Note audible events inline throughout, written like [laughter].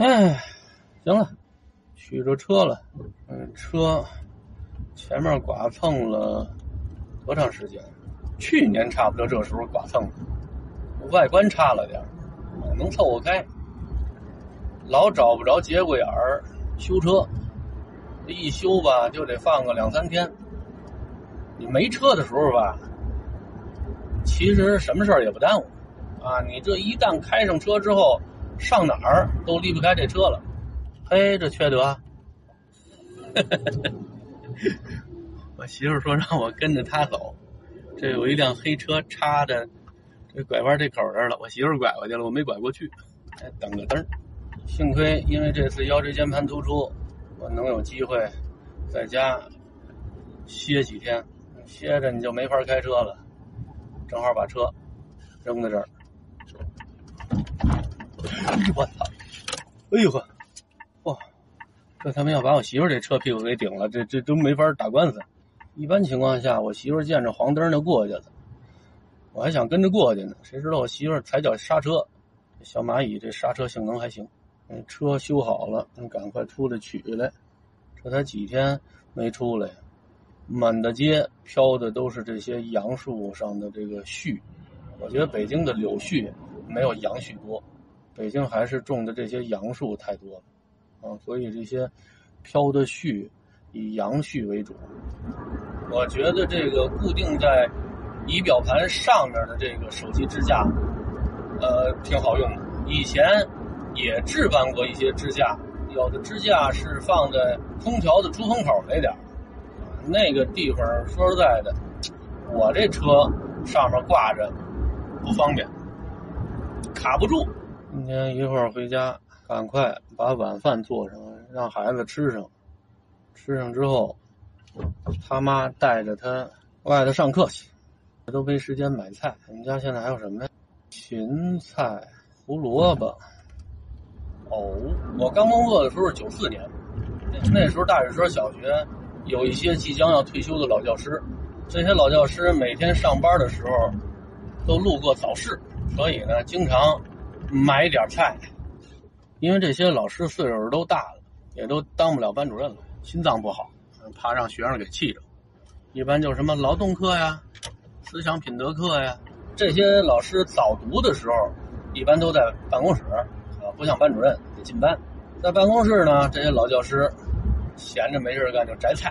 哎，行了，取着车了。嗯，车前面剐蹭了多长时间？去年差不多这时候剐蹭的，外观差了点能凑合开。老找不着节骨眼儿修车，这一修吧就得放个两三天。你没车的时候吧，其实什么事儿也不耽误啊。你这一旦开上车之后，上哪儿都离不开这车了。嘿，这缺德！[laughs] 我媳妇说让我跟着她走，这有一辆黑车插着这拐弯这口这儿了。我媳妇拐过去了，我没拐过去，还等个灯。幸亏因为这次腰椎间盘突出，我能有机会在家歇几天。歇着你就没法开车了，正好把车扔在这儿。哎 [laughs] 呦我操！哎呦呵，哇！这他妈要把我媳妇这车屁股给顶了，这这都没法打官司。一般情况下，我媳妇见着黄灯就过去了，我还想跟着过去呢。谁知道我媳妇踩脚刹车，小蚂蚁这刹车性能还行。车修好了，赶快出来取来。这才几天没出来。满大街飘的都是这些杨树上的这个絮，我觉得北京的柳絮没有杨絮多，北京还是种的这些杨树太多了，啊，所以这些飘的絮以杨絮为主。我觉得这个固定在仪表盘上面的这个手机支架，呃，挺好用的。以前也置办过一些支架，有的支架是放在空调的出风口那点。那个地方说实在的，我这车上面挂着不方便，卡不住。今天一会儿回家，赶快把晚饭做上，让孩子吃上。吃上之后，他妈带着他外头上课去，都没时间买菜。我们家现在还有什么呀？芹菜、胡萝卜。哦，我刚工作的时候是九四年，那时候大水车小学。有一些即将要退休的老教师，这些老教师每天上班的时候都路过早市，所以呢，经常买一点菜。因为这些老师岁数都大了，也都当不了班主任了，心脏不好，怕让学生给气着。一般就是什么劳动课呀、思想品德课呀，这些老师早读的时候，一般都在办公室，啊，不像班主任得进班。在办公室呢，这些老教师。闲着没事干就摘菜，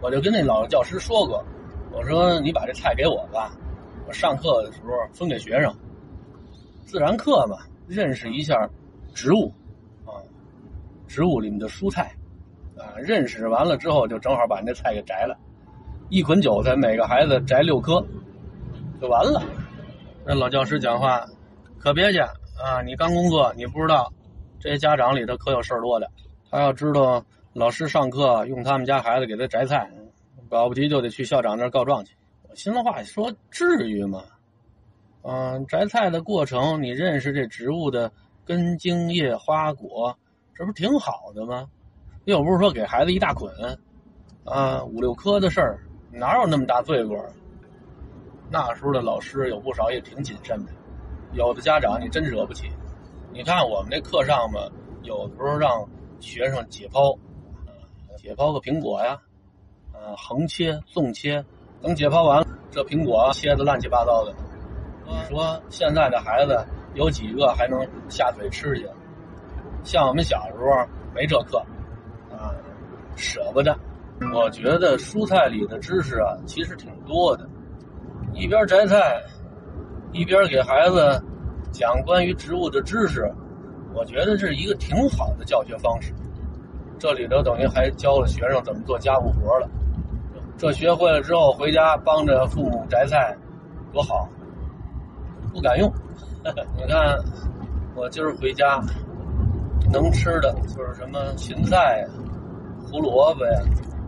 我就跟那老教师说过，我说你把这菜给我吧，我上课的时候分给学生。自然课嘛，认识一下植物，啊，植物里面的蔬菜，啊，认识完了之后就正好把那菜给摘了，一捆韭菜每个孩子摘六颗，就完了。那老教师讲话，可别介啊，你刚工作你不知道，这些家长里头可有事儿多的，他要知道。老师上课用他们家孩子给他摘菜，保不齐就得去校长那儿告状去。我心里话说，至于吗？嗯，摘菜的过程，你认识这植物的根茎叶花果，这不挺好的吗？又不是说给孩子一大捆，啊，五六颗的事儿，哪有那么大罪过？那时候的老师有不少也挺谨慎的，有的家长你真惹不起。你看我们那课上嘛，有的时候让学生解剖。解剖个苹果呀，呃，横切、纵切，等解剖完了，这苹果切的乱七八糟的。你说现在的孩子有几个还能下嘴吃去？像我们小时候没这课，啊，舍不得。我觉得蔬菜里的知识啊，其实挺多的。一边摘菜，一边给孩子讲关于植物的知识，我觉得是一个挺好的教学方式。这里头等于还教了学生怎么做家务活了，这学会了之后回家帮着父母摘菜，多好！不敢用。[laughs] 你看，我今儿回家能吃的就是什么芹菜呀、胡萝卜呀、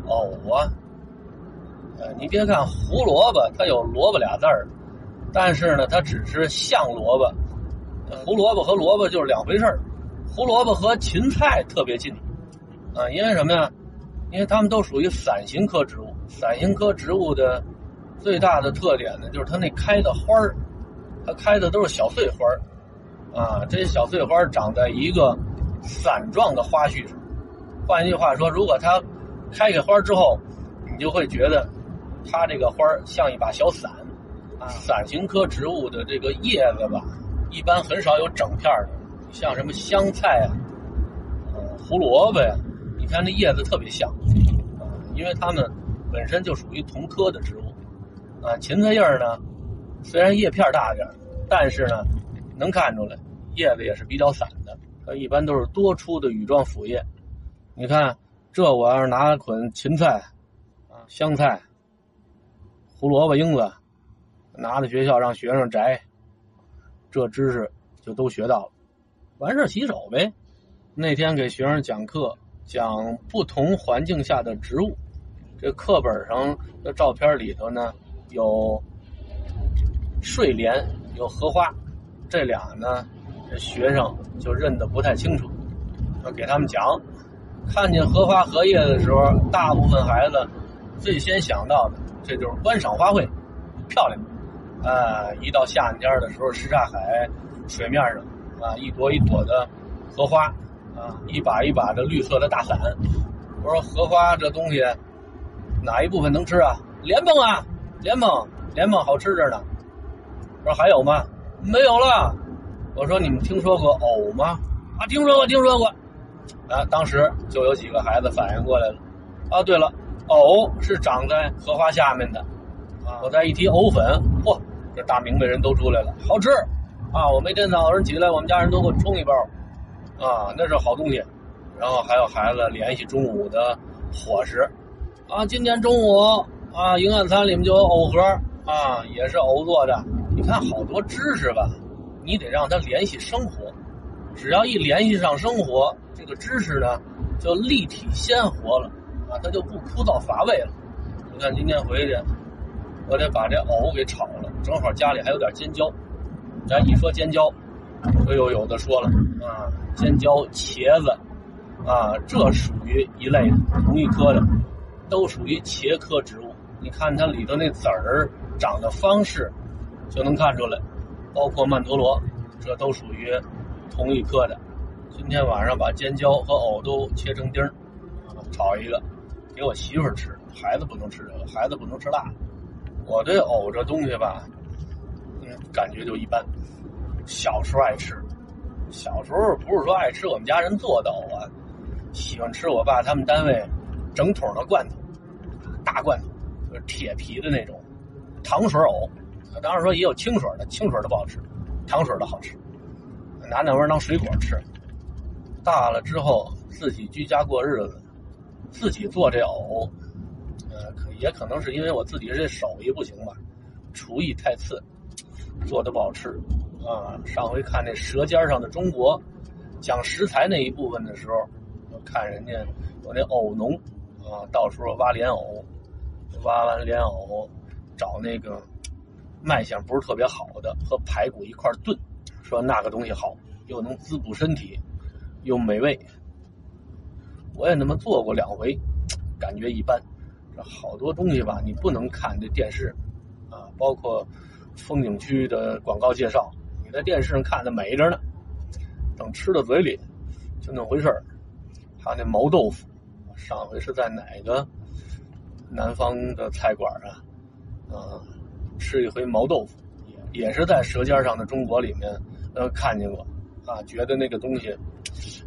藕啊。呃，你别看胡萝卜它有萝卜俩字儿，但是呢，它只是像萝卜。胡萝卜和萝卜就是两回事儿，胡萝卜和芹菜特别近。啊，因为什么呀？因为它们都属于伞形科植物。伞形科植物的最大的特点呢，就是它那开的花儿，它开的都是小碎花。啊，这些小碎花长在一个伞状的花序上。换一句话说，如果它开开花之后，你就会觉得它这个花像一把小伞。啊伞形科植物的这个叶子吧，一般很少有整片的，像什么香菜啊、胡萝卜呀，你看那叶子特别像，啊，因为它们本身就属于同科的植物。啊，芹菜叶呢，虽然叶片大点但是呢，能看出来叶子也是比较散的，它一般都是多出的羽状腐叶。你看，这我要是拿捆芹菜、啊香菜、胡萝卜缨子，拿到学校让学生摘，这知识就都学到了。完事洗手呗。那天给学生讲课，讲不同环境下的植物。这课本上的照片里头呢，有睡莲，有荷花，这俩呢，这学生就认得不太清楚。我给他们讲。看见荷花荷叶的时候，大部分孩子最先想到的，这就是观赏花卉，漂亮。啊，一到夏天的时候，什刹海水面上啊，一朵一朵的荷花啊，一把一把的绿色的大伞。我说荷花这东西哪一部分能吃啊？莲蓬啊，莲蓬，莲蓬好吃着呢。我说还有吗？没有了。我说你们听说过藕吗？啊，听说过，听说过。啊，当时就有几个孩子反应过来了，啊，对了，藕是长在荷花下面的，啊，我再一提藕粉，嚯，这大明白人都出来了，好吃，啊，我每天早上起来，我们家人都给我冲一包，啊，那是好东西，然后还有孩子联系中午的伙食，啊，今天中午啊，营养餐里面就有藕盒，啊，也是藕做的，你看好多知识吧，你得让他联系生活。只要一联系上生活，这个知识呢就立体鲜活了啊，它就不枯燥乏味了。你看今天回去，我得把这藕给炒了，正好家里还有点尖椒。咱一说尖椒，又有有的说了啊，尖椒、茄子啊，这属于一类的，同一科的，都属于茄科植物。你看它里头那籽儿长的方式，就能看出来，包括曼陀罗，这都属于。同一科的，今天晚上把尖椒和藕都切成丁儿，炒一个，给我媳妇儿吃。孩子不能吃这个，孩子不能吃辣。我对藕这东西吧，感觉就一般。小时候爱吃，小时候不是说爱吃我们家人做的藕啊，喜欢吃我爸他们单位整桶的罐头，大罐头，就是铁皮的那种糖水藕。当然说也有清水的，清水的不好吃，糖水的好吃。拿那玩意儿当水果吃，大了之后自己居家过日子，自己做这藕，呃，可也可能是因为我自己这手艺不行吧，厨艺太次，做的不好吃啊。上回看那《舌尖上的中国》，讲食材那一部分的时候，我看人家有那藕农啊，到时候挖莲藕，挖完莲藕，找那个卖相不是特别好的和排骨一块炖。说那个东西好，又能滋补身体，又美味。我也那么做过两回，感觉一般。这好多东西吧，你不能看这电视，啊，包括风景区的广告介绍，你在电视上看的美着呢，等吃到嘴里就那回事儿。还有那毛豆腐，上回是在哪个南方的菜馆啊？啊，吃一回毛豆腐，也是在《舌尖上的中国》里面。呃，看见过，啊，觉得那个东西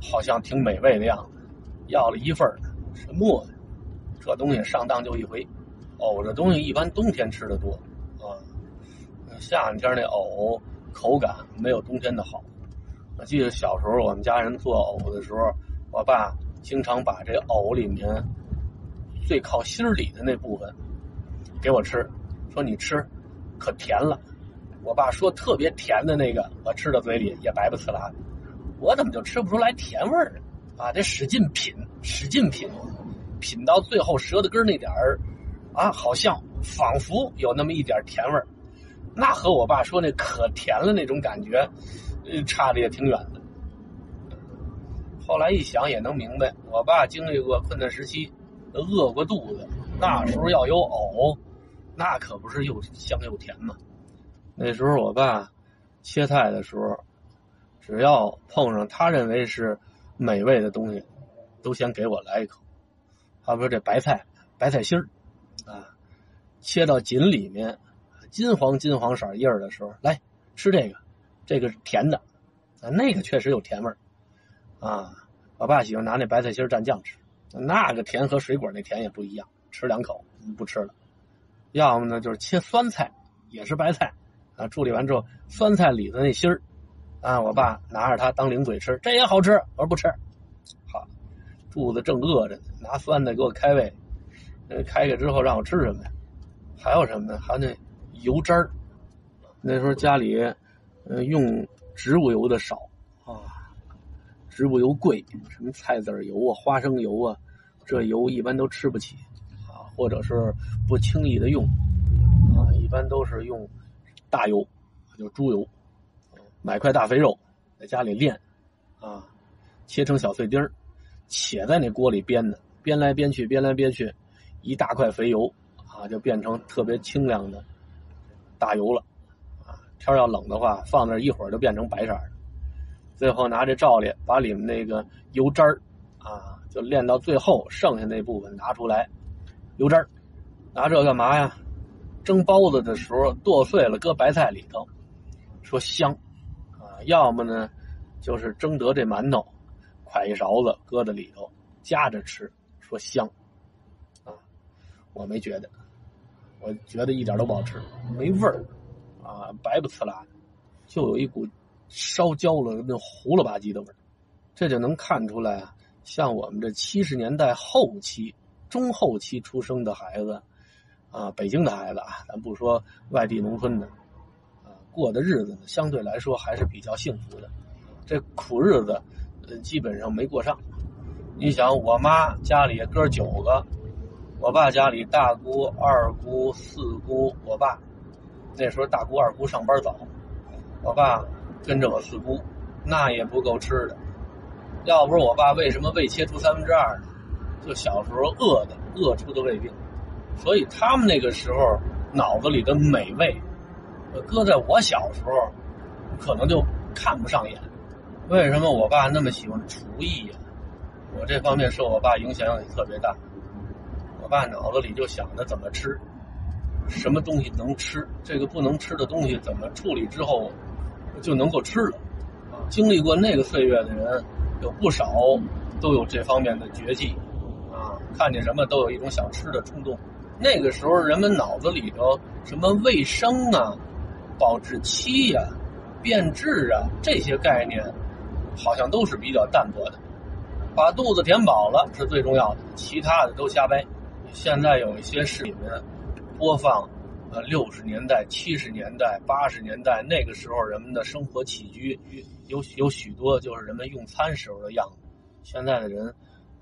好像挺美味的样子，要了一份什么？这东西上当就一回。藕这东西一般冬天吃的多，啊，夏天那藕口感没有冬天的好。我记得小时候我们家人做藕的时候，我爸经常把这藕里面最靠心里的那部分给我吃，说你吃可甜了。我爸说特别甜的那个，我吃到嘴里也白不呲啦的，我怎么就吃不出来甜味儿呢啊？得使劲品，使劲品，品到最后舌头根那点儿，啊，好像仿佛有那么一点甜味儿，那和我爸说那可甜了那种感觉，差的也挺远的。后来一想也能明白，我爸经历过困难时期，饿过肚子，那时候要有藕，那可不是又香又甜嘛。那时候我爸切菜的时候，只要碰上他认为是美味的东西，都先给我来一口。好比说这白菜，白菜心儿，啊，切到锦里面，金黄金黄色叶儿的时候，来吃这个，这个是甜的，啊，那个确实有甜味儿，啊，我爸喜欢拿那白菜心蘸酱吃，那个甜和水果那甜也不一样，吃两口不吃了。要么呢就是切酸菜，也是白菜，啊，处理完之后，酸菜里头那芯儿，啊，我爸拿着它当零嘴吃，这也好吃，我说不吃。好肚子正饿着呢，拿酸菜给我开胃，开开之后让我吃什么呀？还有什么呢？还有那油渣儿。那时候家里，呃，用植物油的少啊，植物油贵，什么菜籽油啊、花生油啊，这油一般都吃不起，或者是不轻易的用啊，一般都是用大油，就猪油，买块大肥肉在家里炼啊，切成小碎丁儿。且在那锅里煸呢，煸来煸去，煸来煸去，一大块肥油啊，就变成特别清亮的大油了啊。天要冷的话，放那一会儿就变成白色的。最后拿这罩里把里面那个油渣儿啊，就炼到最后剩下那部分拿出来，油渣儿拿这干嘛呀？蒸包子的时候剁碎了搁白菜里头，说香啊。要么呢，就是蒸得这馒头。㧟一勺子搁在里头夹着吃，说香，啊，我没觉得，我觉得一点都不好吃，没味儿，啊，白不呲啦的，就有一股烧焦了那糊了吧唧的味儿，这就能看出来啊，像我们这七十年代后期、中后期出生的孩子，啊，北京的孩子啊，咱不说外地农村的，啊，过的日子呢，相对来说还是比较幸福的，这苦日子。基本上没过上。你想，我妈家里哥九个，我爸家里大姑、二姑、四姑，我爸那时候大姑、二姑上班早，我爸跟着我四姑，那也不够吃的。要不是我爸为什么胃切除三分之二呢？就小时候饿的，饿出的胃病。所以他们那个时候脑子里的美味，搁在我小时候，可能就看不上眼。为什么我爸那么喜欢厨艺呀？我这方面受我爸影响也特别大。我爸脑子里就想着怎么吃，什么东西能吃，这个不能吃的东西怎么处理之后就能够吃了。经历过那个岁月的人有不少，都有这方面的绝技！看见什么都有一种想吃的冲动。那个时候人们脑子里头什么卫生啊、保质期呀、变质啊这些概念。好像都是比较淡薄的，把肚子填饱了是最重要的，其他的都瞎掰。现在有一些视频播放，呃，六十年代、七十年代、八十年代那个时候人们的生活起居，有有许多就是人们用餐时候的样子。现在的人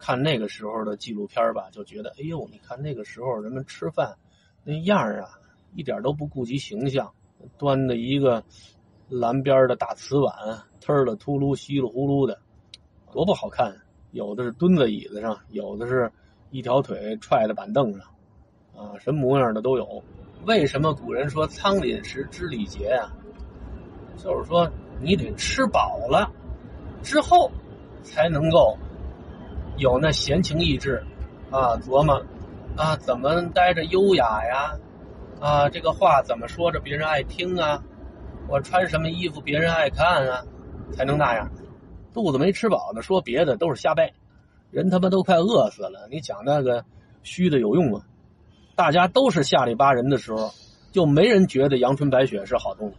看那个时候的纪录片吧，就觉得，哎呦，你看那个时候人们吃饭那样啊，一点都不顾及形象，端的一个。蓝边的大瓷碗，忒了秃噜、稀里呼噜的，多不好看！有的是蹲在椅子上，有的是一条腿踹在板凳上，啊，什么模样的都有。为什么古人说“仓廪实知礼节”啊？就是说你得吃饱了之后，才能够有那闲情逸致啊，琢磨啊怎么待着优雅呀，啊这个话怎么说着别人爱听啊。我穿什么衣服别人爱看啊，才能那样？肚子没吃饱的说别的都是瞎掰，人他妈都快饿死了，你讲那个虚的有用吗？大家都是下里巴人的时候，就没人觉得阳春白雪是好东西。